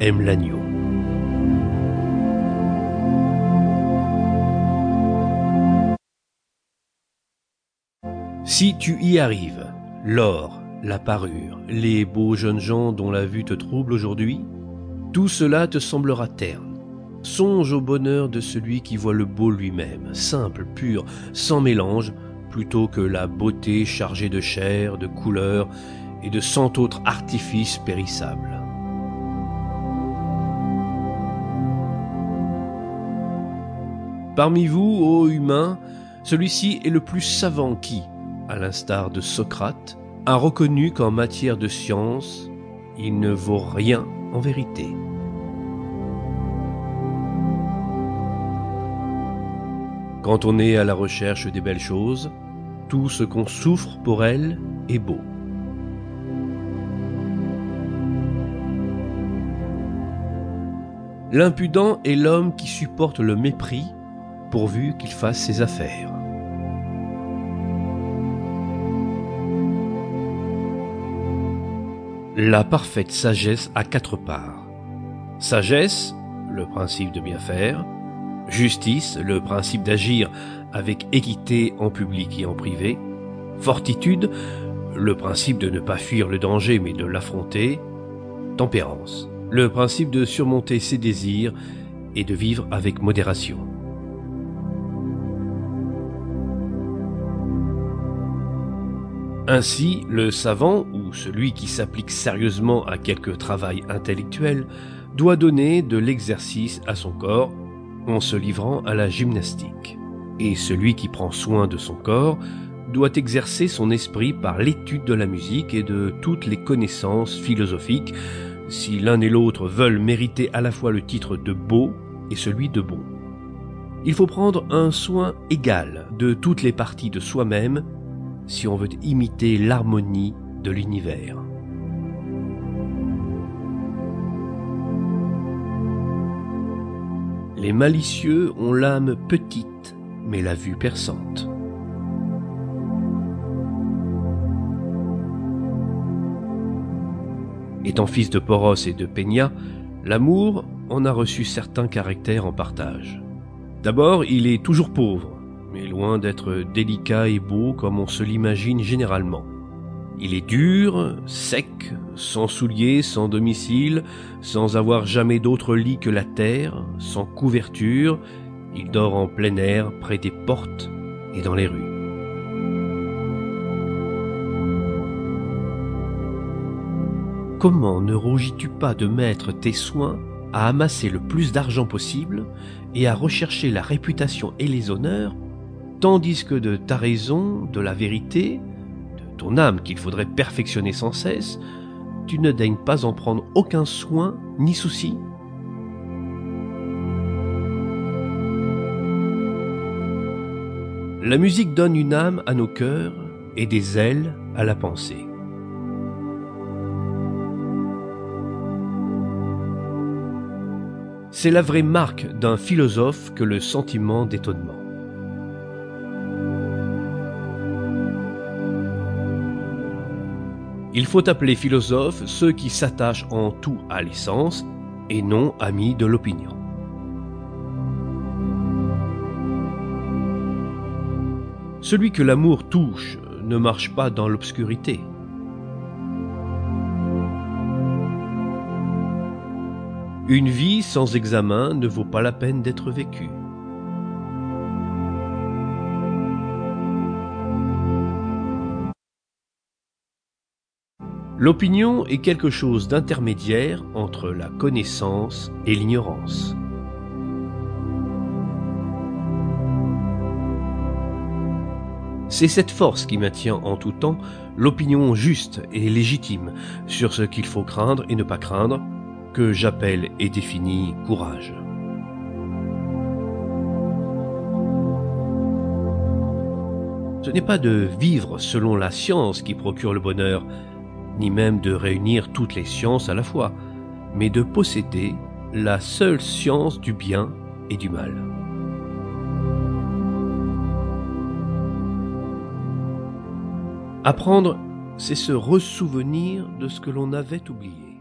aime l'agneau. Si tu y arrives, l'or, la parure, les beaux jeunes gens dont la vue te trouble aujourd'hui, tout cela te semblera terne. Songe au bonheur de celui qui voit le beau lui-même, simple, pur, sans mélange, plutôt que la beauté chargée de chair, de couleurs et de cent autres artifices périssables. Parmi vous, ô humains, celui-ci est le plus savant qui, à l'instar de Socrate, a reconnu qu'en matière de science, il ne vaut rien en vérité. Quand on est à la recherche des belles choses, tout ce qu'on souffre pour elles est beau. L'impudent est l'homme qui supporte le mépris pourvu qu'il fasse ses affaires. La parfaite sagesse a quatre parts. Sagesse, le principe de bien faire. Justice, le principe d'agir avec équité en public et en privé. Fortitude, le principe de ne pas fuir le danger mais de l'affronter. Tempérance, le principe de surmonter ses désirs et de vivre avec modération. Ainsi, le savant, ou celui qui s'applique sérieusement à quelque travail intellectuel, doit donner de l'exercice à son corps en se livrant à la gymnastique. Et celui qui prend soin de son corps doit exercer son esprit par l'étude de la musique et de toutes les connaissances philosophiques, si l'un et l'autre veulent mériter à la fois le titre de beau et celui de bon. Il faut prendre un soin égal de toutes les parties de soi-même si on veut imiter l'harmonie de l'univers. Les malicieux ont l'âme petite, mais la vue perçante. Étant fils de Poros et de Peña, l'amour en a reçu certains caractères en partage. D'abord, il est toujours pauvre, mais loin d'être délicat et beau comme on se l'imagine généralement. Il est dur, sec, sans souliers, sans domicile, sans avoir jamais d'autre lit que la terre, sans couverture, il dort en plein air, près des portes et dans les rues. Comment ne rougis-tu pas de mettre tes soins à amasser le plus d'argent possible et à rechercher la réputation et les honneurs tandis que de ta raison, de la vérité, de ton âme qu'il faudrait perfectionner sans cesse, tu ne daignes pas en prendre aucun soin ni souci La musique donne une âme à nos cœurs et des ailes à la pensée. C'est la vraie marque d'un philosophe que le sentiment d'étonnement. Il faut appeler philosophes ceux qui s'attachent en tout à l'essence et non amis de l'opinion. Celui que l'amour touche ne marche pas dans l'obscurité. Une vie sans examen ne vaut pas la peine d'être vécue. L'opinion est quelque chose d'intermédiaire entre la connaissance et l'ignorance. C'est cette force qui maintient en tout temps l'opinion juste et légitime sur ce qu'il faut craindre et ne pas craindre, que j'appelle et définis courage. Ce n'est pas de vivre selon la science qui procure le bonheur, ni même de réunir toutes les sciences à la fois, mais de posséder la seule science du bien et du mal. Apprendre, c'est se ressouvenir de ce que l'on avait oublié.